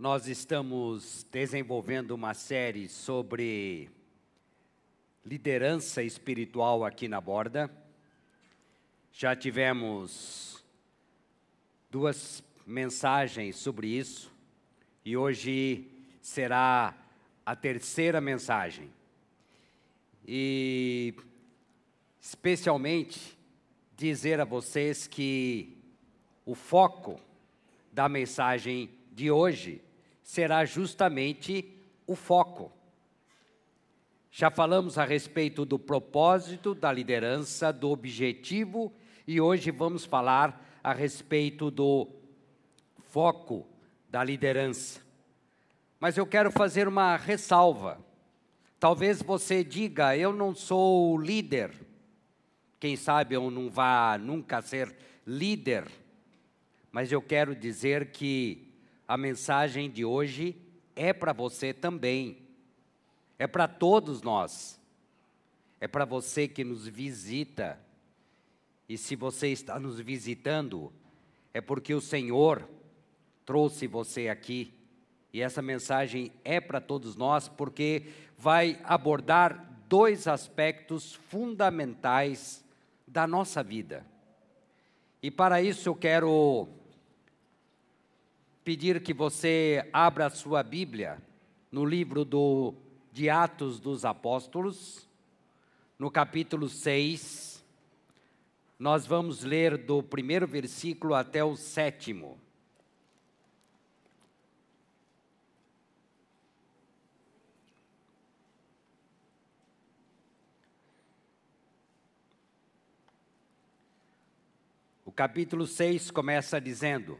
Nós estamos desenvolvendo uma série sobre liderança espiritual aqui na borda. Já tivemos duas mensagens sobre isso e hoje será a terceira mensagem. E especialmente dizer a vocês que o foco da mensagem de hoje será justamente o foco. Já falamos a respeito do propósito da liderança, do objetivo, e hoje vamos falar a respeito do foco da liderança. Mas eu quero fazer uma ressalva. Talvez você diga, eu não sou líder. Quem sabe eu não vá nunca ser líder. Mas eu quero dizer que a mensagem de hoje é para você também. É para todos nós. É para você que nos visita. E se você está nos visitando, é porque o Senhor trouxe você aqui. E essa mensagem é para todos nós, porque vai abordar dois aspectos fundamentais da nossa vida. E para isso eu quero pedir que você abra a sua Bíblia no livro do, de Atos dos Apóstolos, no capítulo 6. Nós vamos ler do primeiro versículo até o sétimo. O capítulo 6 começa dizendo: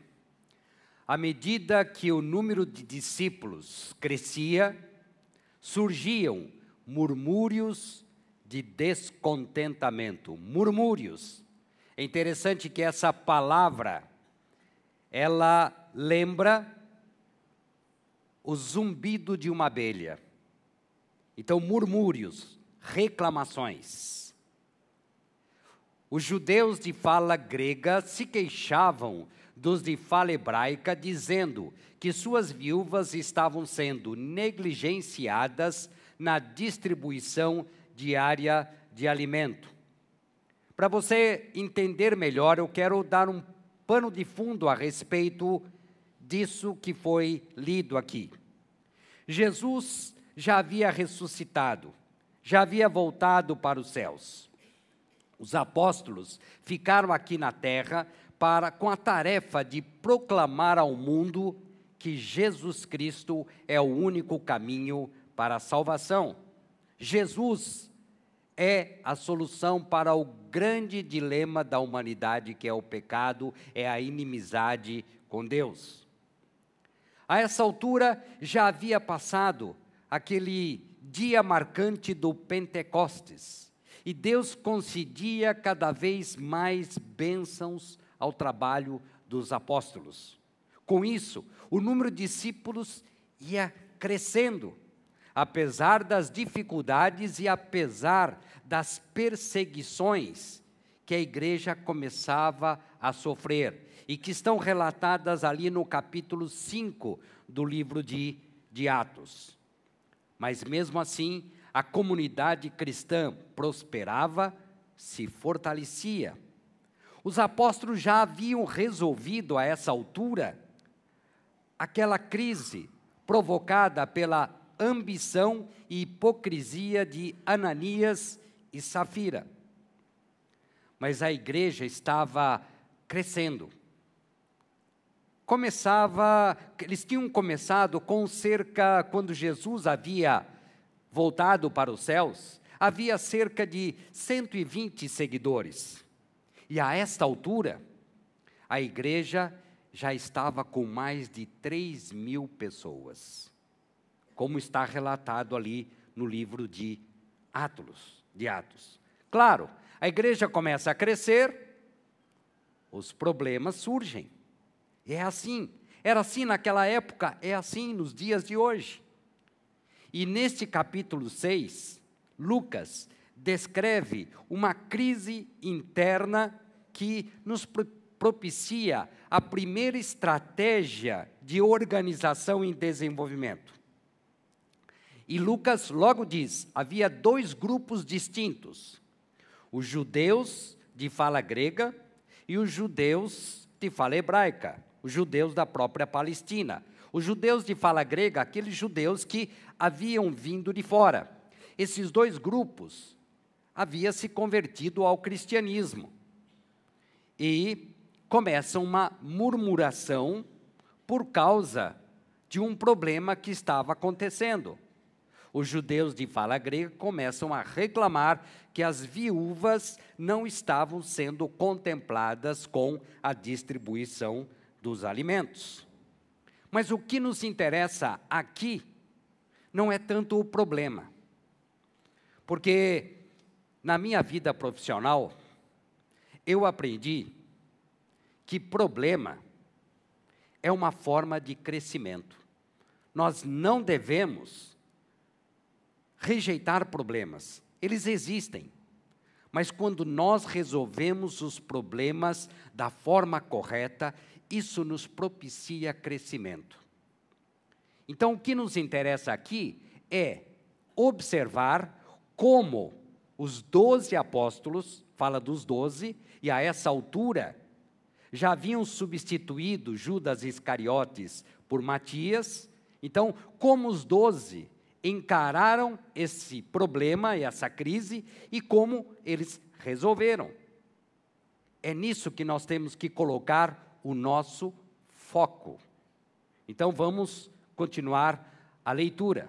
à medida que o número de discípulos crescia, surgiam murmúrios de descontentamento. Murmúrios. É interessante que essa palavra ela lembra o zumbido de uma abelha. Então, murmúrios, reclamações. Os judeus de fala grega se queixavam dos de fala hebraica, dizendo que suas viúvas estavam sendo negligenciadas na distribuição diária de alimento. Para você entender melhor, eu quero dar um pano de fundo a respeito disso que foi lido aqui. Jesus já havia ressuscitado, já havia voltado para os céus. Os apóstolos ficaram aqui na terra para com a tarefa de proclamar ao mundo que Jesus Cristo é o único caminho para a salvação. Jesus é a solução para o grande dilema da humanidade, que é o pecado, é a inimizade com Deus. A essa altura já havia passado aquele dia marcante do Pentecostes, e Deus concedia cada vez mais bênçãos ao trabalho dos apóstolos. Com isso, o número de discípulos ia crescendo, apesar das dificuldades e apesar das perseguições que a igreja começava a sofrer e que estão relatadas ali no capítulo 5 do livro de, de Atos. Mas mesmo assim, a comunidade cristã prosperava, se fortalecia os apóstolos já haviam resolvido a essa altura aquela crise provocada pela ambição e hipocrisia de Ananias e Safira. Mas a igreja estava crescendo. Começava, eles tinham começado com cerca, quando Jesus havia voltado para os céus, havia cerca de 120 seguidores. E a esta altura, a igreja já estava com mais de 3 mil pessoas, como está relatado ali no livro de Atos, de Atos. Claro, a igreja começa a crescer, os problemas surgem. É assim, era assim naquela época, é assim nos dias de hoje. E neste capítulo 6, Lucas descreve uma crise interna que nos propicia a primeira estratégia de organização e desenvolvimento. E Lucas logo diz: havia dois grupos distintos: os judeus de fala grega e os judeus de fala hebraica, os judeus da própria Palestina. Os judeus de fala grega, aqueles judeus que haviam vindo de fora. Esses dois grupos haviam se convertido ao cristianismo. E começa uma murmuração por causa de um problema que estava acontecendo. Os judeus de fala grega começam a reclamar que as viúvas não estavam sendo contempladas com a distribuição dos alimentos. Mas o que nos interessa aqui não é tanto o problema. Porque na minha vida profissional, eu aprendi que problema é uma forma de crescimento. Nós não devemos rejeitar problemas, eles existem. Mas quando nós resolvemos os problemas da forma correta, isso nos propicia crescimento. Então, o que nos interessa aqui é observar como os doze apóstolos, fala dos doze, e a essa altura já haviam substituído Judas Iscariotes por Matias. Então, como os doze encararam esse problema e essa crise e como eles resolveram. É nisso que nós temos que colocar o nosso foco. Então vamos continuar a leitura.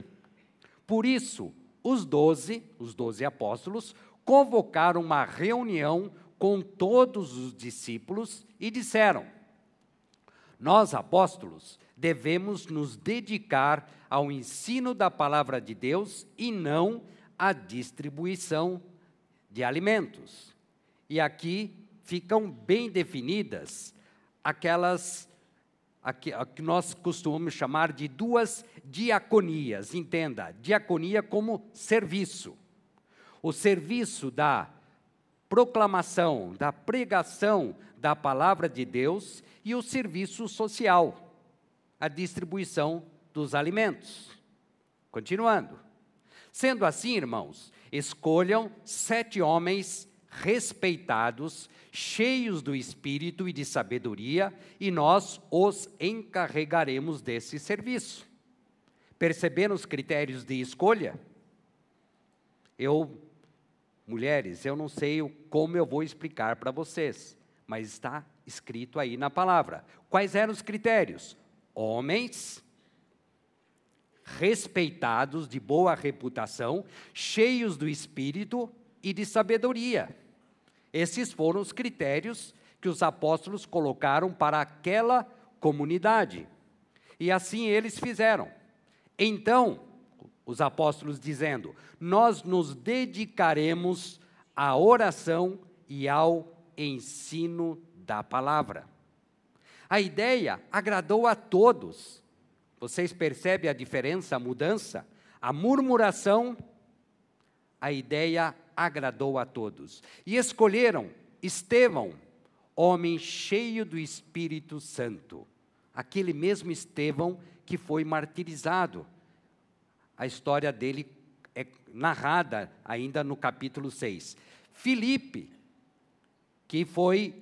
Por isso, os doze, os doze apóstolos, convocaram uma reunião com todos os discípulos e disseram: Nós, apóstolos, devemos nos dedicar ao ensino da palavra de Deus e não à distribuição de alimentos. E aqui ficam bem definidas aquelas que, que nós costumamos chamar de duas diaconias. Entenda, diaconia como serviço. O serviço da proclamação, da pregação da palavra de Deus e o serviço social, a distribuição dos alimentos. Continuando. Sendo assim, irmãos, escolham sete homens respeitados, cheios do espírito e de sabedoria, e nós os encarregaremos desse serviço. Percebendo os critérios de escolha? Eu Mulheres, eu não sei como eu vou explicar para vocês, mas está escrito aí na palavra. Quais eram os critérios? Homens respeitados, de boa reputação, cheios do espírito e de sabedoria. Esses foram os critérios que os apóstolos colocaram para aquela comunidade. E assim eles fizeram. Então, os apóstolos dizendo: Nós nos dedicaremos à oração e ao ensino da palavra. A ideia agradou a todos. Vocês percebem a diferença, a mudança? A murmuração, a ideia agradou a todos. E escolheram Estevão, homem cheio do Espírito Santo. Aquele mesmo Estevão que foi martirizado a história dele é narrada ainda no capítulo 6. Filipe, que foi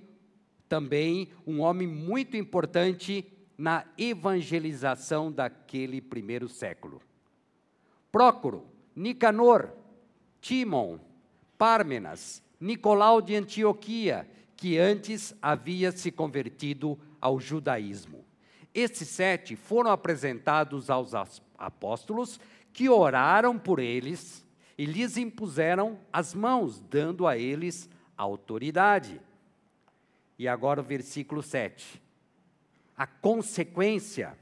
também um homem muito importante na evangelização daquele primeiro século. Prócoro, Nicanor, Timon, Pármenas, Nicolau de Antioquia, que antes havia se convertido ao judaísmo. Esses sete foram apresentados aos apóstolos que oraram por eles e lhes impuseram as mãos, dando a eles autoridade. E agora o versículo 7. A consequência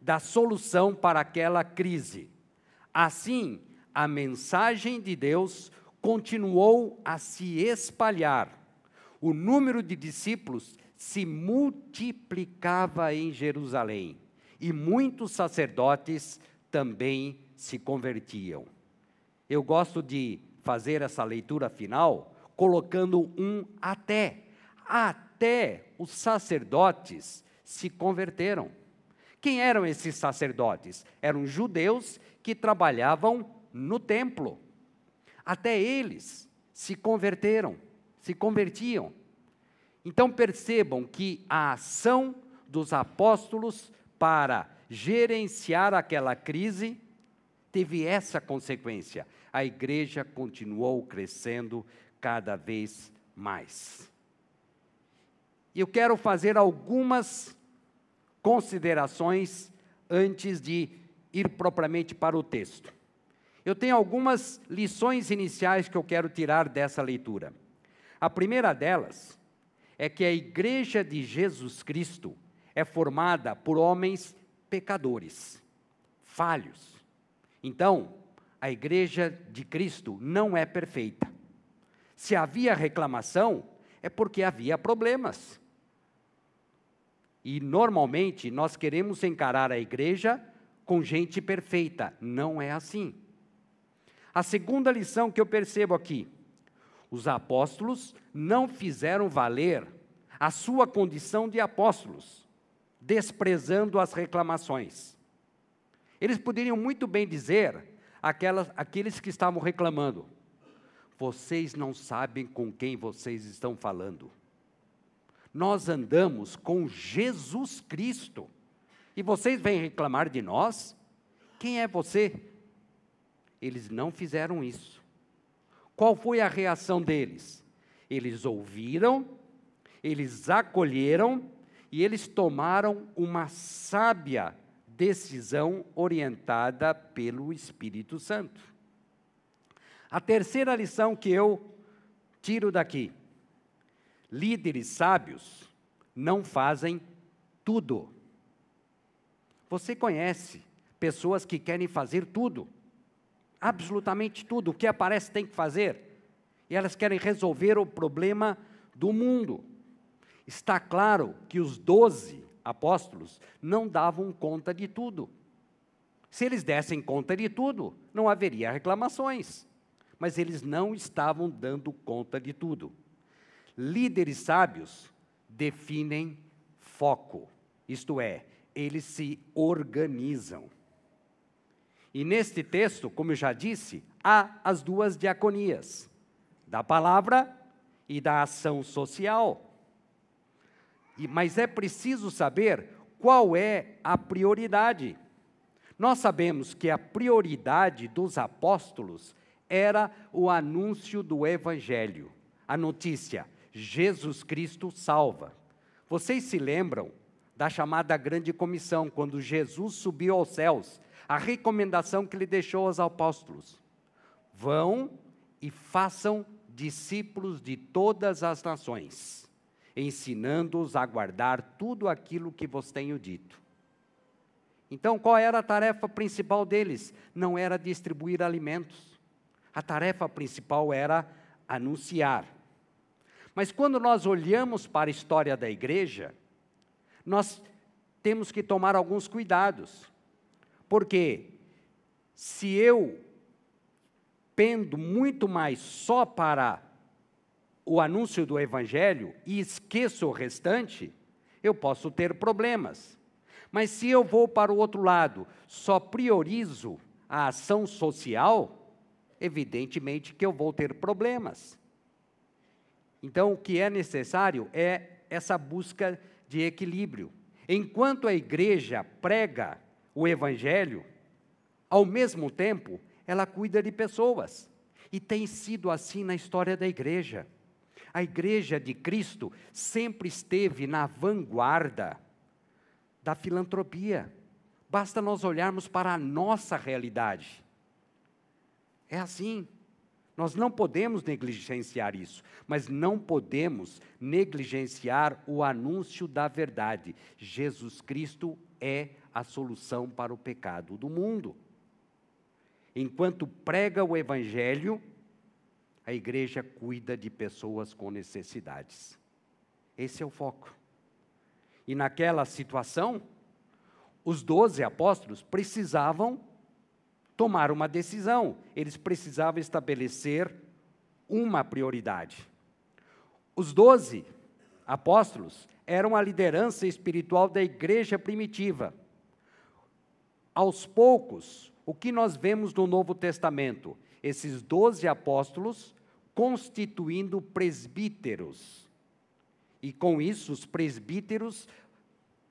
da solução para aquela crise. Assim, a mensagem de Deus continuou a se espalhar. O número de discípulos se multiplicava em Jerusalém e muitos sacerdotes também se convertiam. Eu gosto de fazer essa leitura final colocando um até. Até os sacerdotes se converteram. Quem eram esses sacerdotes? Eram judeus que trabalhavam no templo. Até eles se converteram, se convertiam. Então percebam que a ação dos apóstolos para gerenciar aquela crise teve essa consequência. A igreja continuou crescendo cada vez mais. E eu quero fazer algumas considerações antes de ir propriamente para o texto. Eu tenho algumas lições iniciais que eu quero tirar dessa leitura. A primeira delas é que a igreja de Jesus Cristo é formada por homens pecadores, falhos. Então, a igreja de Cristo não é perfeita. Se havia reclamação, é porque havia problemas. E normalmente nós queremos encarar a igreja com gente perfeita. Não é assim. A segunda lição que eu percebo aqui: os apóstolos não fizeram valer a sua condição de apóstolos, desprezando as reclamações. Eles poderiam muito bem dizer, aquelas, aqueles que estavam reclamando: vocês não sabem com quem vocês estão falando. Nós andamos com Jesus Cristo. E vocês vêm reclamar de nós? Quem é você? Eles não fizeram isso. Qual foi a reação deles? Eles ouviram, eles acolheram e eles tomaram uma sábia decisão orientada pelo Espírito Santo. A terceira lição que eu tiro daqui líderes sábios não fazem tudo. Você conhece pessoas que querem fazer tudo, absolutamente tudo, o que aparece tem que fazer, e elas querem resolver o problema do mundo. Está claro que os doze apóstolos não davam conta de tudo. Se eles dessem conta de tudo, não haveria reclamações. Mas eles não estavam dando conta de tudo. Líderes sábios definem foco, isto é, eles se organizam. E neste texto, como eu já disse, há as duas diaconias, da palavra e da ação social. E, mas é preciso saber qual é a prioridade. Nós sabemos que a prioridade dos apóstolos era o anúncio do Evangelho, a notícia: Jesus Cristo salva. Vocês se lembram da chamada Grande Comissão, quando Jesus subiu aos céus, a recomendação que ele deixou aos apóstolos: vão e façam discípulos de todas as nações, ensinando-os a guardar tudo aquilo que vos tenho dito. Então, qual era a tarefa principal deles? Não era distribuir alimentos. A tarefa principal era anunciar. Mas quando nós olhamos para a história da igreja, nós temos que tomar alguns cuidados. Porque se eu pendo muito mais só para o anúncio do evangelho e esqueço o restante, eu posso ter problemas. Mas se eu vou para o outro lado, só priorizo a ação social, evidentemente que eu vou ter problemas. Então, o que é necessário é essa busca de equilíbrio. Enquanto a igreja prega o evangelho, ao mesmo tempo, ela cuida de pessoas. E tem sido assim na história da igreja. A igreja de Cristo sempre esteve na vanguarda da filantropia. Basta nós olharmos para a nossa realidade. É assim. Nós não podemos negligenciar isso, mas não podemos negligenciar o anúncio da verdade. Jesus Cristo é a solução para o pecado do mundo. Enquanto prega o Evangelho, a igreja cuida de pessoas com necessidades. Esse é o foco. E naquela situação, os doze apóstolos precisavam tomar uma decisão, eles precisavam estabelecer uma prioridade. Os doze apóstolos eram a liderança espiritual da igreja primitiva. Aos poucos, o que nós vemos no Novo Testamento? Esses doze apóstolos constituindo presbíteros. E com isso, os presbíteros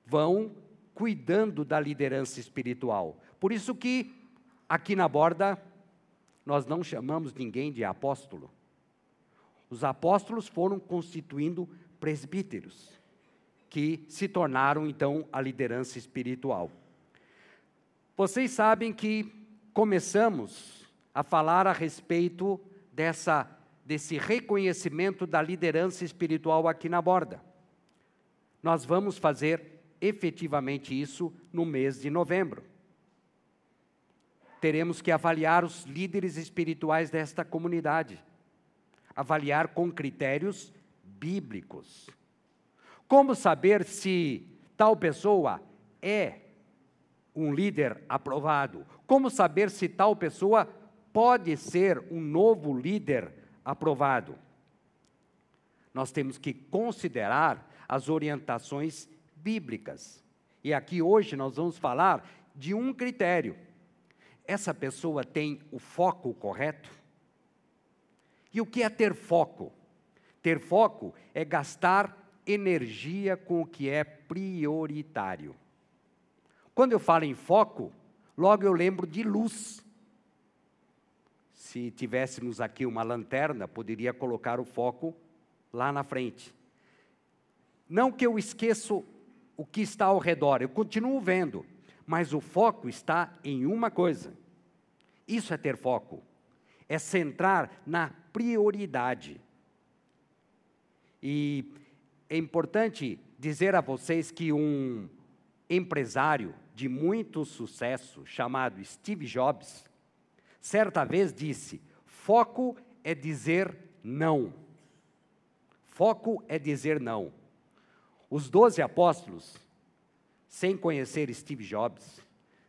vão cuidando da liderança espiritual. Por isso que aqui na borda nós não chamamos ninguém de apóstolo. Os apóstolos foram constituindo presbíteros, que se tornaram então a liderança espiritual. Vocês sabem que começamos a falar a respeito dessa desse reconhecimento da liderança espiritual aqui na borda. Nós vamos fazer efetivamente isso no mês de novembro. Teremos que avaliar os líderes espirituais desta comunidade, avaliar com critérios bíblicos. Como saber se tal pessoa é um líder aprovado? Como saber se tal pessoa pode ser um novo líder aprovado. Nós temos que considerar as orientações bíblicas. E aqui hoje nós vamos falar de um critério. Essa pessoa tem o foco correto? E o que é ter foco? Ter foco é gastar energia com o que é prioritário. Quando eu falo em foco, logo eu lembro de luz. Se tivéssemos aqui uma lanterna, poderia colocar o foco lá na frente. Não que eu esqueço o que está ao redor, eu continuo vendo, mas o foco está em uma coisa. Isso é ter foco, é centrar na prioridade. E é importante dizer a vocês que um empresário de muito sucesso chamado Steve Jobs, certa vez disse: foco é dizer não. Foco é dizer não. Os doze apóstolos, sem conhecer Steve Jobs,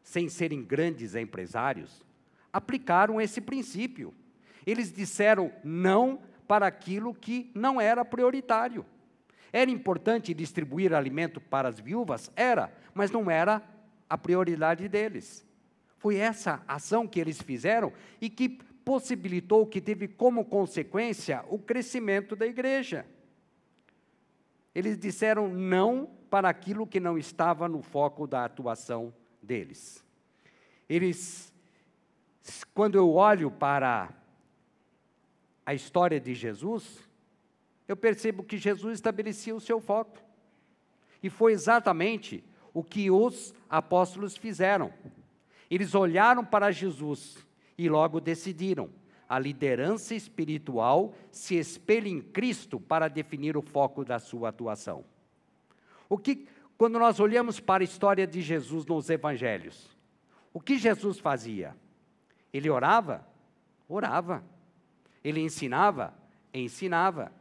sem serem grandes empresários, aplicaram esse princípio. Eles disseram não para aquilo que não era prioritário. Era importante distribuir alimento para as viúvas? Era, mas não era a prioridade deles. Foi essa ação que eles fizeram e que possibilitou, que teve como consequência o crescimento da igreja. Eles disseram não para aquilo que não estava no foco da atuação deles. Eles, quando eu olho para a história de Jesus, eu percebo que Jesus estabelecia o seu foco. E foi exatamente o que os apóstolos fizeram. Eles olharam para Jesus e logo decidiram. A liderança espiritual se espelha em Cristo para definir o foco da sua atuação. O que, quando nós olhamos para a história de Jesus nos evangelhos, o que Jesus fazia? Ele orava? Orava. Ele ensinava? Ensinava.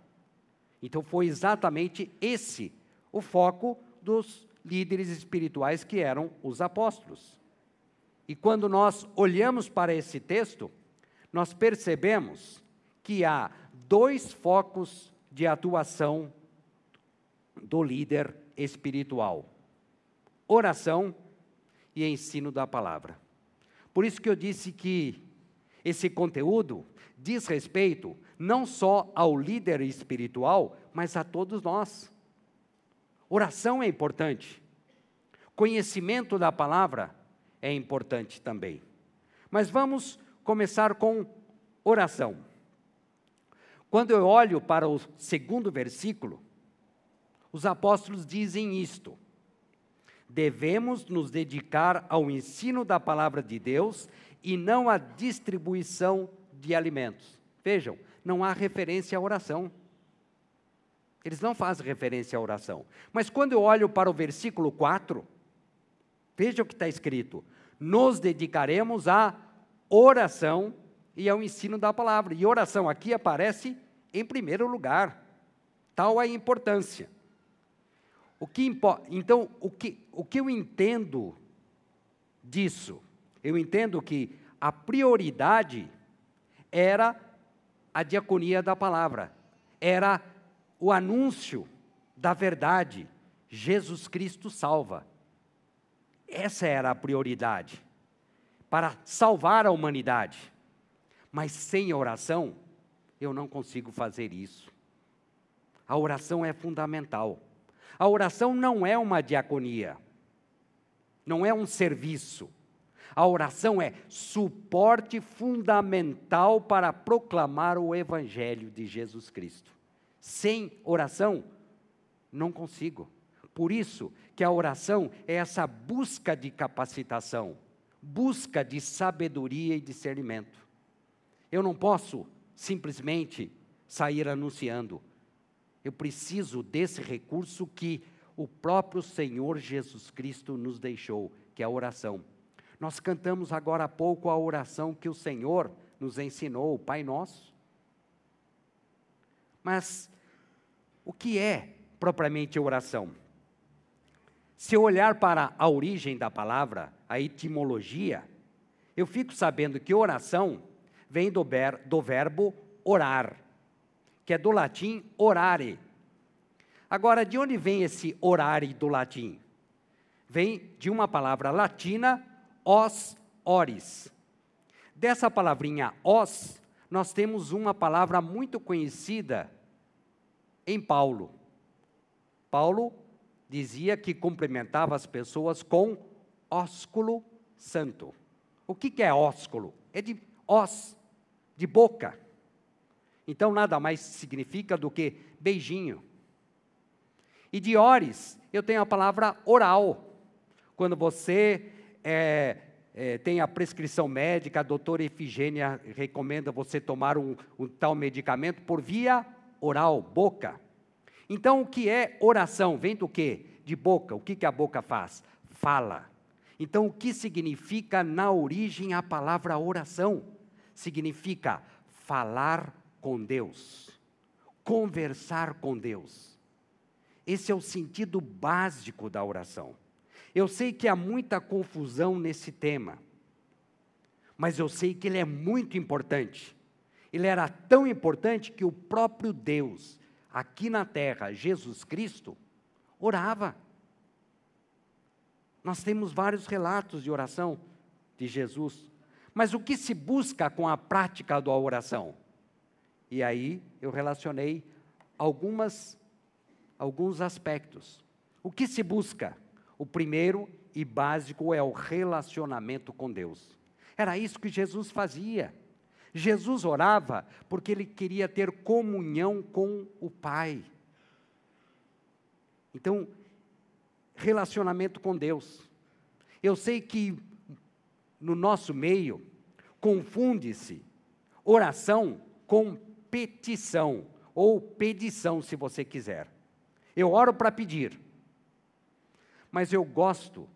Então foi exatamente esse o foco dos líderes espirituais que eram os apóstolos. E quando nós olhamos para esse texto, nós percebemos que há dois focos de atuação do líder espiritual: oração e ensino da palavra. Por isso que eu disse que esse conteúdo diz respeito não só ao líder espiritual, mas a todos nós. Oração é importante. Conhecimento da palavra é importante também. Mas vamos começar com oração. Quando eu olho para o segundo versículo, os apóstolos dizem isto: devemos nos dedicar ao ensino da palavra de Deus e não à distribuição de alimentos. Vejam, não há referência à oração. Eles não fazem referência à oração. Mas quando eu olho para o versículo 4, veja o que está escrito: nos dedicaremos à oração e ao ensino da palavra. E oração aqui aparece em primeiro lugar. Tal a importância. O que então, o que, o que eu entendo disso? Eu entendo que a prioridade era a diaconia da palavra, era o anúncio da verdade. Jesus Cristo salva. Essa era a prioridade. para salvar a humanidade. Mas sem oração, eu não consigo fazer isso. A oração é fundamental. A oração não é uma diaconia, não é um serviço. A oração é suporte fundamental para proclamar o Evangelho de Jesus Cristo. Sem oração, não consigo. Por isso que a oração é essa busca de capacitação, busca de sabedoria e discernimento. Eu não posso simplesmente sair anunciando. Eu preciso desse recurso que o próprio Senhor Jesus Cristo nos deixou, que é a oração. Nós cantamos agora há pouco a oração que o Senhor nos ensinou, o Pai Nosso. Mas o que é propriamente oração? Se eu olhar para a origem da palavra, a etimologia, eu fico sabendo que oração vem do, ber, do verbo orar, que é do latim orare. Agora, de onde vem esse orare do latim? Vem de uma palavra latina os ores. Dessa palavrinha os, nós temos uma palavra muito conhecida em Paulo. Paulo dizia que cumprimentava as pessoas com ósculo santo. O que, é ósculo? É de os, de boca. Então nada mais significa do que beijinho. E de ores, eu tenho a palavra oral. Quando você é, é, tem a prescrição médica, a doutora Efigênia recomenda você tomar um, um tal medicamento por via oral, boca. Então, o que é oração? Vem do quê? De boca. O que, que a boca faz? Fala. Então, o que significa na origem a palavra oração? Significa falar com Deus, conversar com Deus. Esse é o sentido básico da oração. Eu sei que há muita confusão nesse tema, mas eu sei que ele é muito importante. Ele era tão importante que o próprio Deus, aqui na terra, Jesus Cristo, orava. Nós temos vários relatos de oração de Jesus. Mas o que se busca com a prática da oração? E aí eu relacionei algumas alguns aspectos. O que se busca? O primeiro e básico é o relacionamento com Deus. Era isso que Jesus fazia. Jesus orava porque ele queria ter comunhão com o Pai. Então, relacionamento com Deus. Eu sei que no nosso meio confunde-se oração com petição, ou pedição, se você quiser. Eu oro para pedir mas eu gosto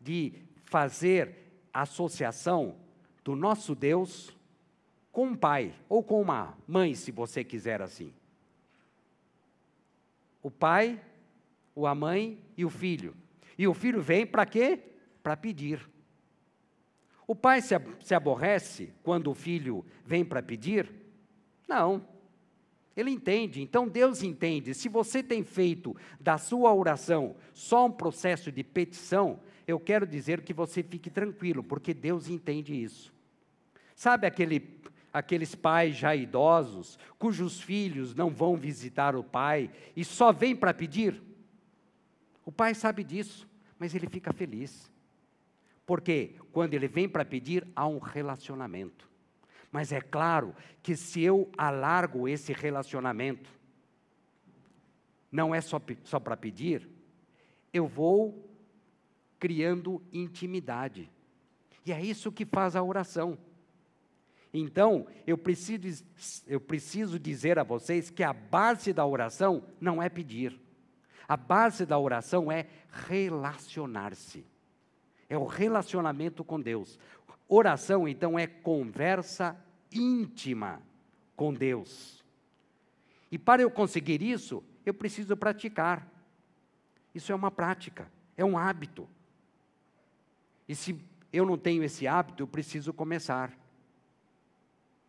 de fazer associação do nosso Deus com um pai ou com uma mãe, se você quiser assim. O pai, a mãe e o filho. E o filho vem para quê? Para pedir. O pai se, se aborrece quando o filho vem para pedir? Não. Ele entende, então Deus entende. Se você tem feito da sua oração só um processo de petição, eu quero dizer que você fique tranquilo, porque Deus entende isso. Sabe aquele, aqueles pais já idosos, cujos filhos não vão visitar o pai e só vêm para pedir? O pai sabe disso, mas ele fica feliz. Porque quando ele vem para pedir, há um relacionamento. Mas é claro que se eu alargo esse relacionamento, não é só, só para pedir, eu vou criando intimidade. E é isso que faz a oração. Então, eu preciso, eu preciso dizer a vocês que a base da oração não é pedir. A base da oração é relacionar-se. É o relacionamento com Deus. Oração, então, é conversa íntima com Deus. E para eu conseguir isso, eu preciso praticar. Isso é uma prática, é um hábito. E se eu não tenho esse hábito, eu preciso começar.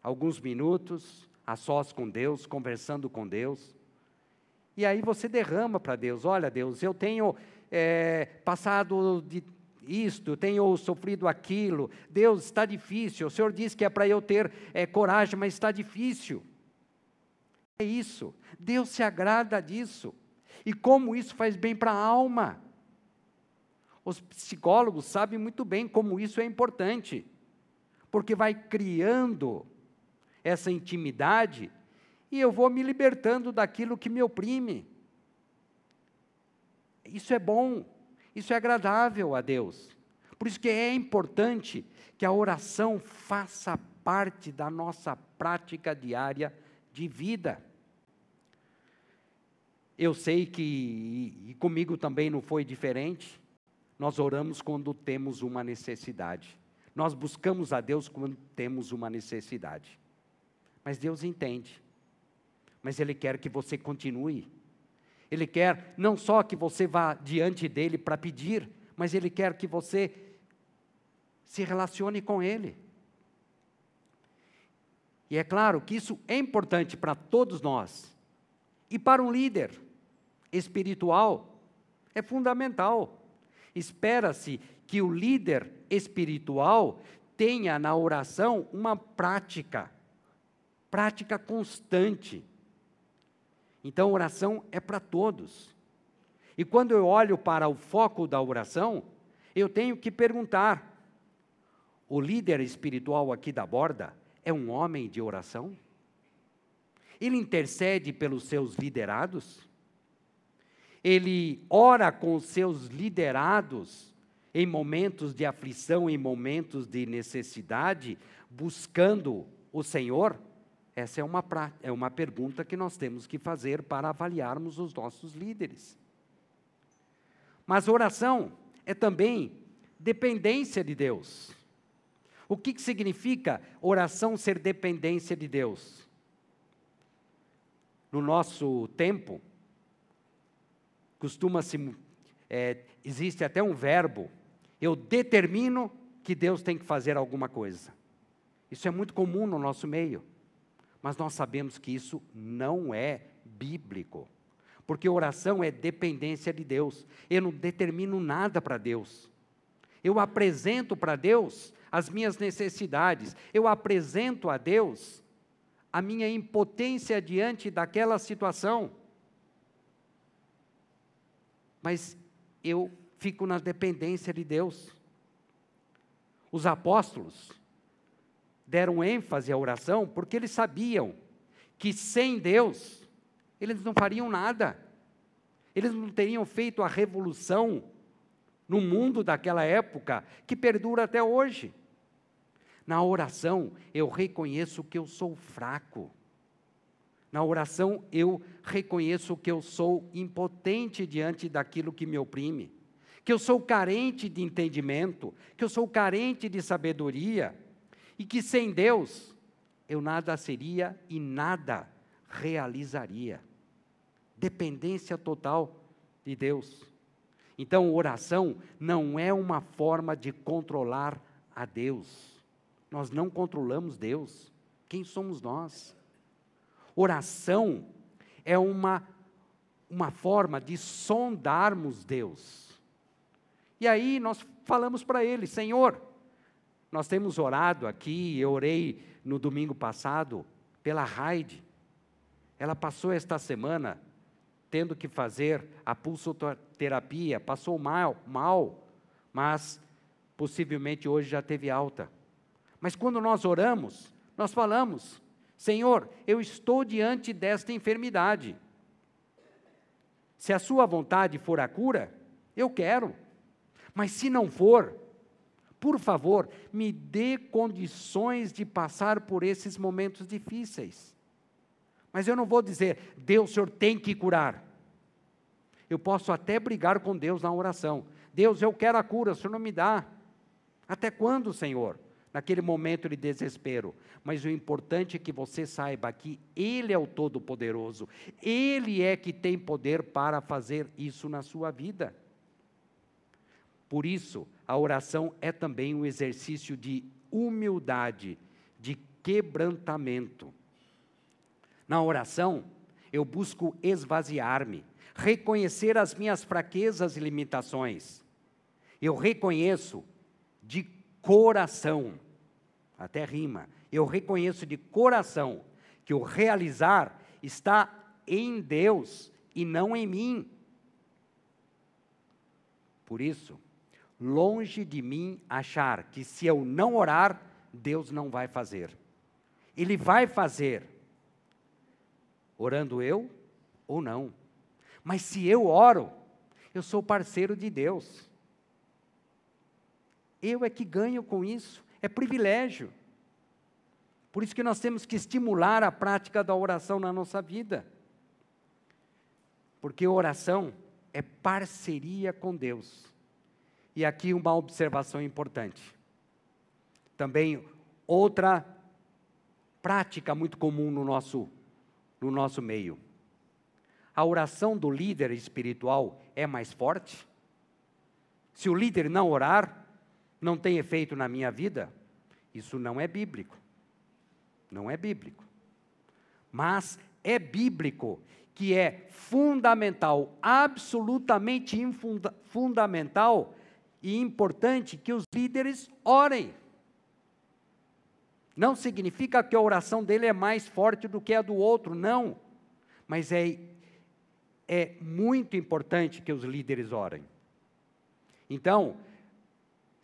Alguns minutos, a sós com Deus, conversando com Deus. E aí você derrama para Deus: olha, Deus, eu tenho é, passado de isto, tenho sofrido aquilo. Deus, está difícil. O Senhor diz que é para eu ter é, coragem, mas está difícil. É isso. Deus se agrada disso. E como isso faz bem para a alma. Os psicólogos sabem muito bem como isso é importante, porque vai criando essa intimidade e eu vou me libertando daquilo que me oprime. Isso é bom, isso é agradável a Deus. Por isso que é importante que a oração faça parte da nossa prática diária de vida. Eu sei que, e comigo também não foi diferente, nós oramos quando temos uma necessidade. Nós buscamos a Deus quando temos uma necessidade. Mas Deus entende. Mas Ele quer que você continue ele quer não só que você vá diante dele para pedir, mas ele quer que você se relacione com ele. E é claro que isso é importante para todos nós. E para um líder espiritual, é fundamental. Espera-se que o líder espiritual tenha na oração uma prática, prática constante. Então, oração é para todos. E quando eu olho para o foco da oração, eu tenho que perguntar: o líder espiritual aqui da borda é um homem de oração? Ele intercede pelos seus liderados? Ele ora com os seus liderados em momentos de aflição, em momentos de necessidade, buscando o Senhor? Essa é uma, é uma pergunta que nós temos que fazer para avaliarmos os nossos líderes. Mas oração é também dependência de Deus. O que, que significa oração ser dependência de Deus? No nosso tempo, costuma-se, é, existe até um verbo, eu determino que Deus tem que fazer alguma coisa. Isso é muito comum no nosso meio. Mas nós sabemos que isso não é bíblico. Porque oração é dependência de Deus. Eu não determino nada para Deus. Eu apresento para Deus as minhas necessidades. Eu apresento a Deus a minha impotência diante daquela situação. Mas eu fico na dependência de Deus. Os apóstolos, deram ênfase à oração porque eles sabiam que sem Deus eles não fariam nada. Eles não teriam feito a revolução no mundo daquela época que perdura até hoje. Na oração, eu reconheço que eu sou fraco. Na oração, eu reconheço que eu sou impotente diante daquilo que me oprime, que eu sou carente de entendimento, que eu sou carente de sabedoria e que sem Deus eu nada seria e nada realizaria. Dependência total de Deus. Então, oração não é uma forma de controlar a Deus. Nós não controlamos Deus. Quem somos nós? Oração é uma, uma forma de sondarmos Deus. E aí nós falamos para Ele: Senhor, nós temos orado aqui, eu orei no domingo passado pela Raide. Ela passou esta semana tendo que fazer a pulsoterapia, passou mal, mal, mas possivelmente hoje já teve alta. Mas quando nós oramos, nós falamos: Senhor, eu estou diante desta enfermidade. Se a sua vontade for a cura, eu quero. Mas se não for, por favor, me dê condições de passar por esses momentos difíceis. Mas eu não vou dizer, Deus, o Senhor tem que curar. Eu posso até brigar com Deus na oração. Deus, eu quero a cura, o Senhor não me dá. Até quando, Senhor? Naquele momento de desespero. Mas o importante é que você saiba que Ele é o Todo-Poderoso. Ele é que tem poder para fazer isso na sua vida. Por isso, a oração é também um exercício de humildade, de quebrantamento. Na oração, eu busco esvaziar-me, reconhecer as minhas fraquezas e limitações. Eu reconheço de coração, até rima, eu reconheço de coração que o realizar está em Deus e não em mim. Por isso, longe de mim achar que se eu não orar, Deus não vai fazer. Ele vai fazer, orando eu ou não. Mas se eu oro, eu sou parceiro de Deus. Eu é que ganho com isso, é privilégio. Por isso que nós temos que estimular a prática da oração na nossa vida. Porque oração é parceria com Deus. E aqui uma observação importante. Também outra prática muito comum no nosso, no nosso meio. A oração do líder espiritual é mais forte? Se o líder não orar, não tem efeito na minha vida? Isso não é bíblico. Não é bíblico. Mas é bíblico que é fundamental, absolutamente fundamental e importante que os líderes orem. Não significa que a oração dele é mais forte do que a do outro, não. Mas é, é muito importante que os líderes orem. Então,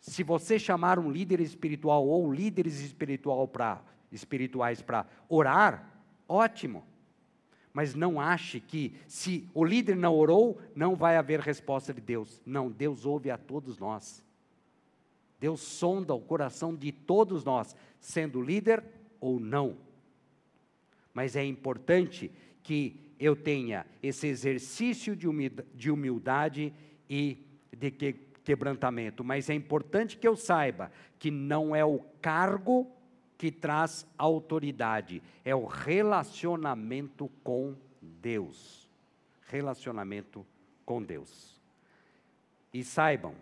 se você chamar um líder espiritual ou líderes espiritual pra, espirituais para orar, ótimo. Mas não ache que se o líder não orou, não vai haver resposta de Deus. Não, Deus ouve a todos nós. Deus sonda o coração de todos nós, sendo líder ou não. Mas é importante que eu tenha esse exercício de humildade e de quebrantamento. Mas é importante que eu saiba que não é o cargo que traz autoridade, é o relacionamento com Deus. Relacionamento com Deus. E saibam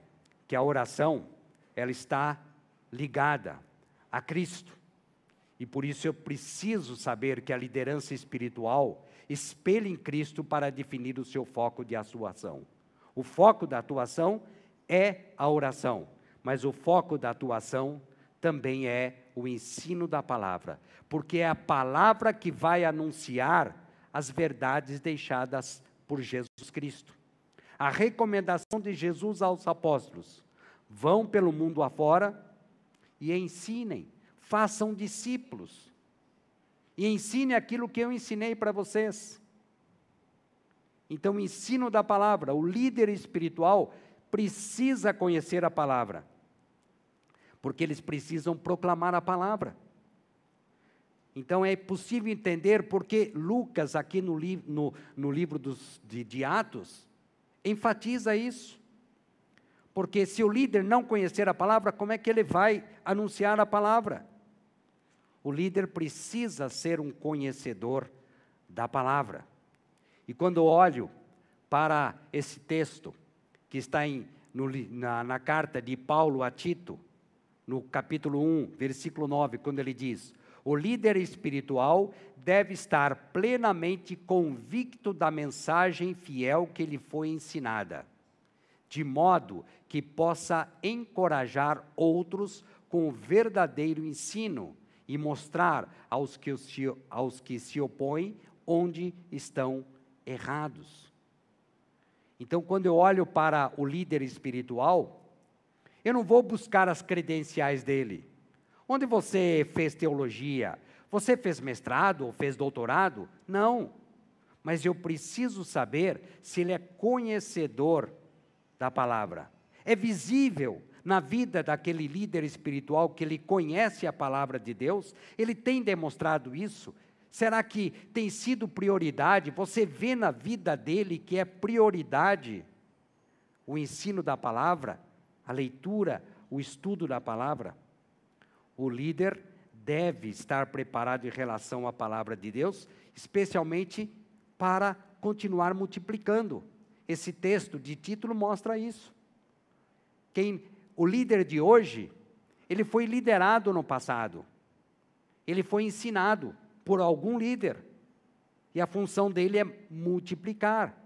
que a oração, ela está ligada a Cristo. E por isso eu preciso saber que a liderança espiritual espelha em Cristo para definir o seu foco de atuação. O foco da atuação é a oração, mas o foco da atuação também é o ensino da palavra, porque é a palavra que vai anunciar as verdades deixadas por Jesus Cristo. A recomendação de Jesus aos apóstolos: vão pelo mundo afora e ensinem, façam discípulos. E ensine aquilo que eu ensinei para vocês. Então, o ensino da palavra, o líder espiritual precisa conhecer a palavra porque eles precisam proclamar a palavra. Então é possível entender porque Lucas, aqui no, li no, no livro dos, de, de Atos, enfatiza isso. Porque se o líder não conhecer a palavra, como é que ele vai anunciar a palavra? O líder precisa ser um conhecedor da palavra. E quando olho para esse texto, que está em, no, na, na carta de Paulo a Tito, no capítulo 1, versículo 9, quando ele diz: O líder espiritual deve estar plenamente convicto da mensagem fiel que lhe foi ensinada, de modo que possa encorajar outros com o verdadeiro ensino e mostrar aos que se, aos que se opõem onde estão errados. Então, quando eu olho para o líder espiritual, eu não vou buscar as credenciais dele. Onde você fez teologia? Você fez mestrado ou fez doutorado? Não. Mas eu preciso saber se ele é conhecedor da palavra. É visível na vida daquele líder espiritual que ele conhece a palavra de Deus? Ele tem demonstrado isso? Será que tem sido prioridade? Você vê na vida dele que é prioridade o ensino da palavra? A leitura, o estudo da palavra, o líder deve estar preparado em relação à palavra de Deus, especialmente para continuar multiplicando. Esse texto de título mostra isso. Quem o líder de hoje, ele foi liderado no passado. Ele foi ensinado por algum líder. E a função dele é multiplicar.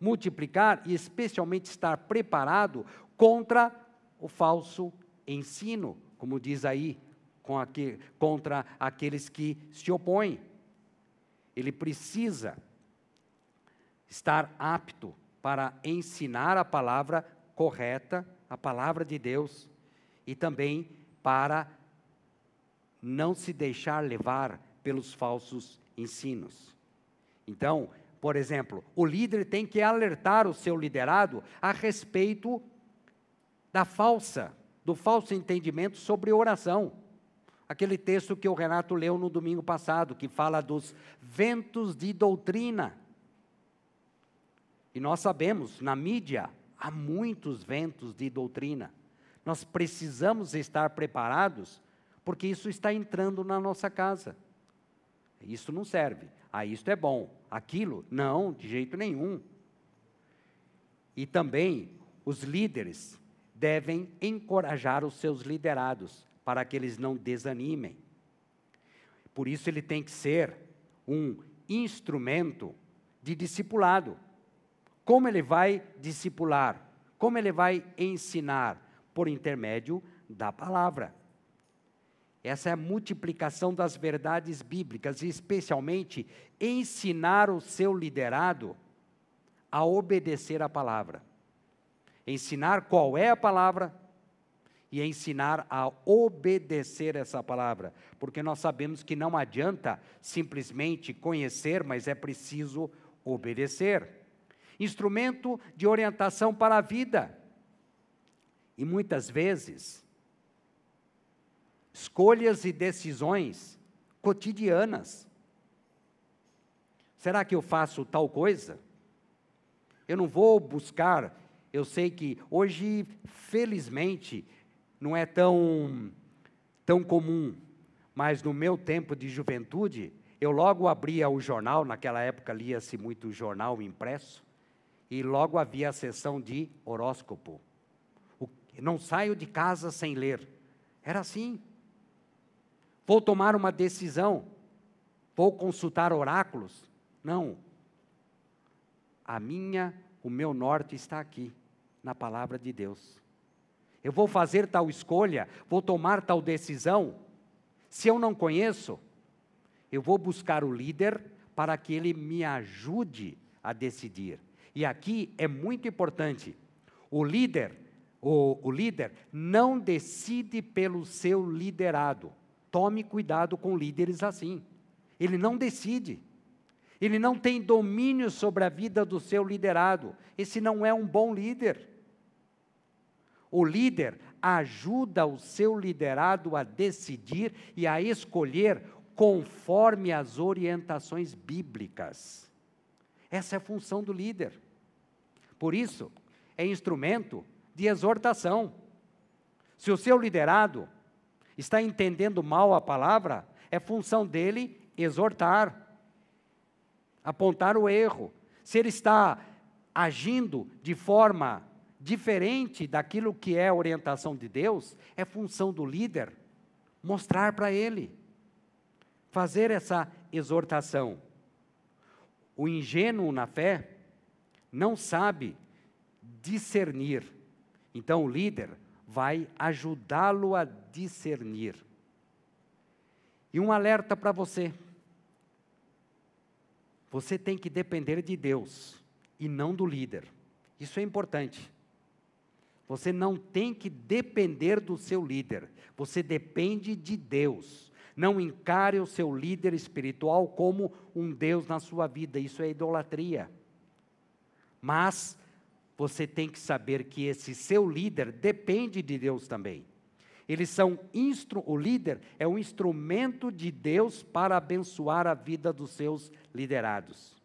Multiplicar e especialmente estar preparado contra o falso ensino, como diz aí, aqui, contra aqueles que se opõem. Ele precisa estar apto para ensinar a palavra correta, a palavra de Deus, e também para não se deixar levar pelos falsos ensinos. Então, por exemplo, o líder tem que alertar o seu liderado a respeito da falsa, do falso entendimento sobre oração. Aquele texto que o Renato leu no domingo passado, que fala dos ventos de doutrina. E nós sabemos, na mídia, há muitos ventos de doutrina. Nós precisamos estar preparados, porque isso está entrando na nossa casa. Isso não serve. Ah, isto é bom. Aquilo, não, de jeito nenhum. E também os líderes devem encorajar os seus liderados para que eles não desanimem. Por isso ele tem que ser um instrumento de discipulado. Como ele vai discipular? Como ele vai ensinar? Por intermédio da palavra. Essa é a multiplicação das verdades bíblicas, e especialmente ensinar o seu liderado a obedecer a palavra. Ensinar qual é a palavra e ensinar a obedecer essa palavra, porque nós sabemos que não adianta simplesmente conhecer, mas é preciso obedecer instrumento de orientação para a vida. E muitas vezes, escolhas e decisões cotidianas. Será que eu faço tal coisa? Eu não vou buscar, eu sei que hoje, felizmente, não é tão, tão comum, mas no meu tempo de juventude, eu logo abria o jornal, naquela época lia-se muito jornal impresso, e logo havia a sessão de horóscopo. O, não saio de casa sem ler. Era assim. Vou tomar uma decisão. Vou consultar oráculos. Não. A minha, o meu norte está aqui, na palavra de Deus. Eu vou fazer tal escolha, vou tomar tal decisão. Se eu não conheço, eu vou buscar o líder para que ele me ajude a decidir. E aqui é muito importante. O líder, o, o líder não decide pelo seu liderado. Tome cuidado com líderes assim. Ele não decide. Ele não tem domínio sobre a vida do seu liderado. Esse não é um bom líder. O líder ajuda o seu liderado a decidir e a escolher conforme as orientações bíblicas. Essa é a função do líder. Por isso, é instrumento de exortação. Se o seu liderado está entendendo mal a palavra, é função dele exortar, apontar o erro. Se ele está agindo de forma diferente daquilo que é a orientação de Deus, é função do líder mostrar para ele, fazer essa exortação. O ingênuo na fé não sabe discernir. Então o líder vai ajudá-lo a discernir. E um alerta para você. Você tem que depender de Deus e não do líder. Isso é importante. Você não tem que depender do seu líder, você depende de Deus. Não encare o seu líder espiritual como um Deus na sua vida, isso é idolatria. Mas você tem que saber que esse seu líder depende de Deus também. Eles são instru o líder é um instrumento de Deus para abençoar a vida dos seus liderados.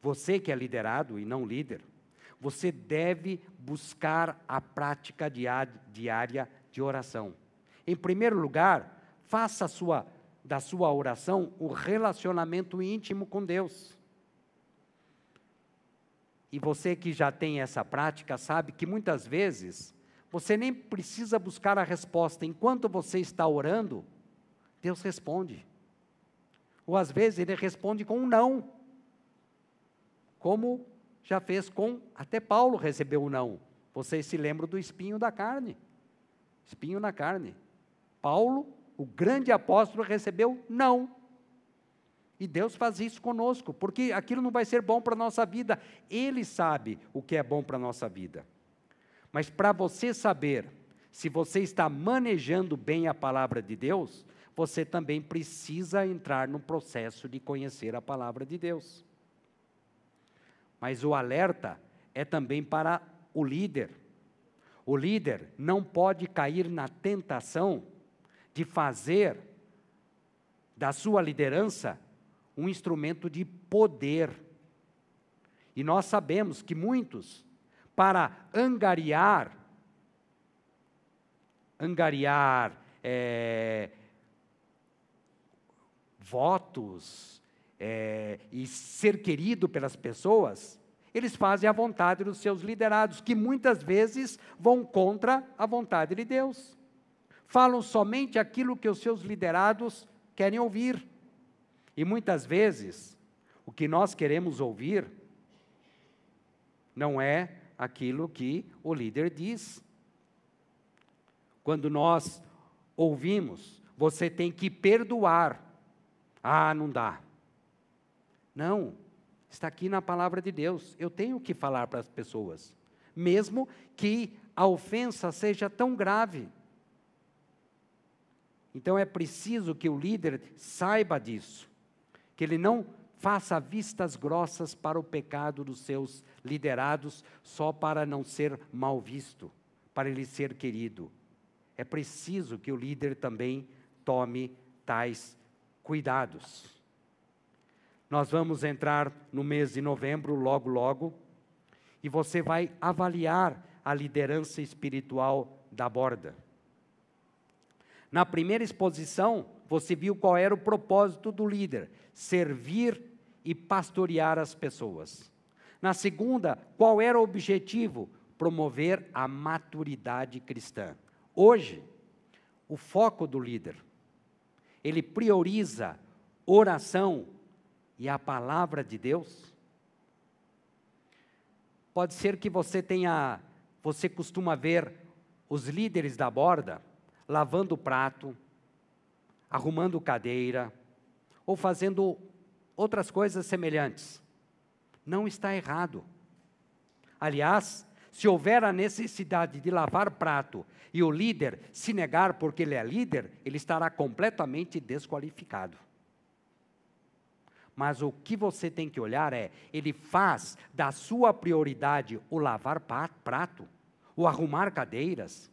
Você que é liderado e não líder, você deve buscar a prática diária de oração. Em primeiro lugar, faça sua, da sua oração o relacionamento íntimo com Deus. E você que já tem essa prática sabe que muitas vezes você nem precisa buscar a resposta. Enquanto você está orando, Deus responde. Ou às vezes ele responde com um não. Como já fez com, até Paulo recebeu um não. Vocês se lembram do espinho da carne? Espinho na carne. Paulo, o grande apóstolo, recebeu não. E Deus faz isso conosco, porque aquilo não vai ser bom para a nossa vida. Ele sabe o que é bom para a nossa vida. Mas para você saber se você está manejando bem a palavra de Deus, você também precisa entrar no processo de conhecer a palavra de Deus. Mas o alerta é também para o líder. O líder não pode cair na tentação de fazer da sua liderança um instrumento de poder. E nós sabemos que muitos, para angariar, angariar é, votos é, e ser querido pelas pessoas, eles fazem a vontade dos seus liderados, que muitas vezes vão contra a vontade de Deus. Falam somente aquilo que os seus liderados querem ouvir. E muitas vezes, o que nós queremos ouvir não é aquilo que o líder diz. Quando nós ouvimos, você tem que perdoar. Ah, não dá. Não, está aqui na palavra de Deus. Eu tenho que falar para as pessoas, mesmo que a ofensa seja tão grave. Então é preciso que o líder saiba disso, que ele não faça vistas grossas para o pecado dos seus liderados só para não ser mal visto, para ele ser querido. É preciso que o líder também tome tais cuidados. Nós vamos entrar no mês de novembro, logo, logo, e você vai avaliar a liderança espiritual da borda. Na primeira exposição, você viu qual era o propósito do líder: servir e pastorear as pessoas. Na segunda, qual era o objetivo? Promover a maturidade cristã. Hoje, o foco do líder, ele prioriza oração, e a palavra de Deus? Pode ser que você tenha, você costuma ver os líderes da borda lavando prato, arrumando cadeira, ou fazendo outras coisas semelhantes. Não está errado. Aliás, se houver a necessidade de lavar prato e o líder se negar porque ele é líder, ele estará completamente desqualificado. Mas o que você tem que olhar é: ele faz da sua prioridade o lavar prato, o arrumar cadeiras.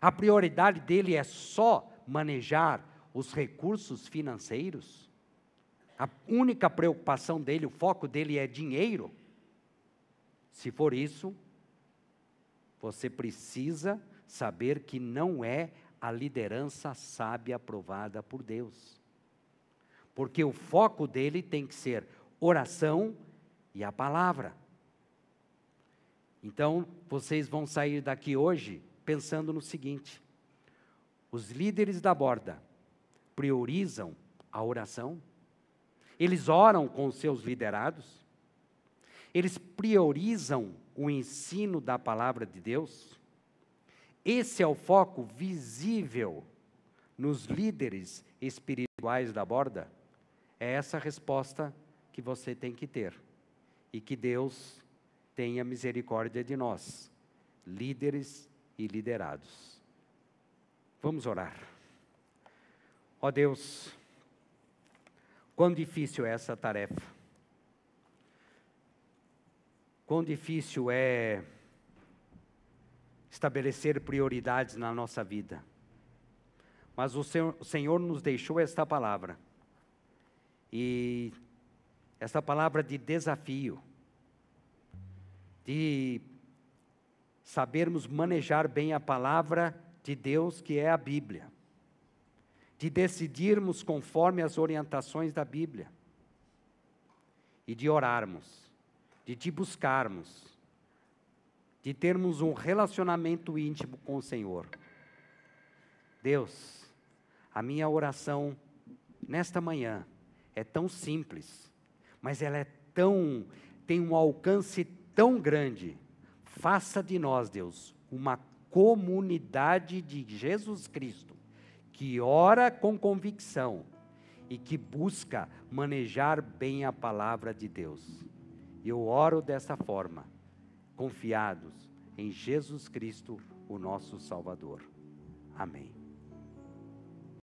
A prioridade dele é só manejar os recursos financeiros. A única preocupação dele, o foco dele é dinheiro. Se for isso, você precisa saber que não é a liderança sábia aprovada por Deus porque o foco dele tem que ser oração e a palavra. Então, vocês vão sair daqui hoje pensando no seguinte: os líderes da borda priorizam a oração, eles oram com os seus liderados, eles priorizam o ensino da palavra de Deus. Esse é o foco visível nos líderes espirituais da borda. É essa a resposta que você tem que ter. E que Deus tenha misericórdia de nós, líderes e liderados. Vamos orar. Ó Deus, quão difícil é essa tarefa. Quão difícil é estabelecer prioridades na nossa vida. Mas o Senhor, o Senhor nos deixou esta palavra e essa palavra de desafio, de sabermos manejar bem a palavra de Deus, que é a Bíblia, de decidirmos conforme as orientações da Bíblia, e de orarmos, de te buscarmos, de termos um relacionamento íntimo com o Senhor. Deus, a minha oração nesta manhã é tão simples, mas ela é tão tem um alcance tão grande. Faça de nós, Deus, uma comunidade de Jesus Cristo, que ora com convicção e que busca manejar bem a palavra de Deus. Eu oro dessa forma, confiados em Jesus Cristo, o nosso Salvador. Amém.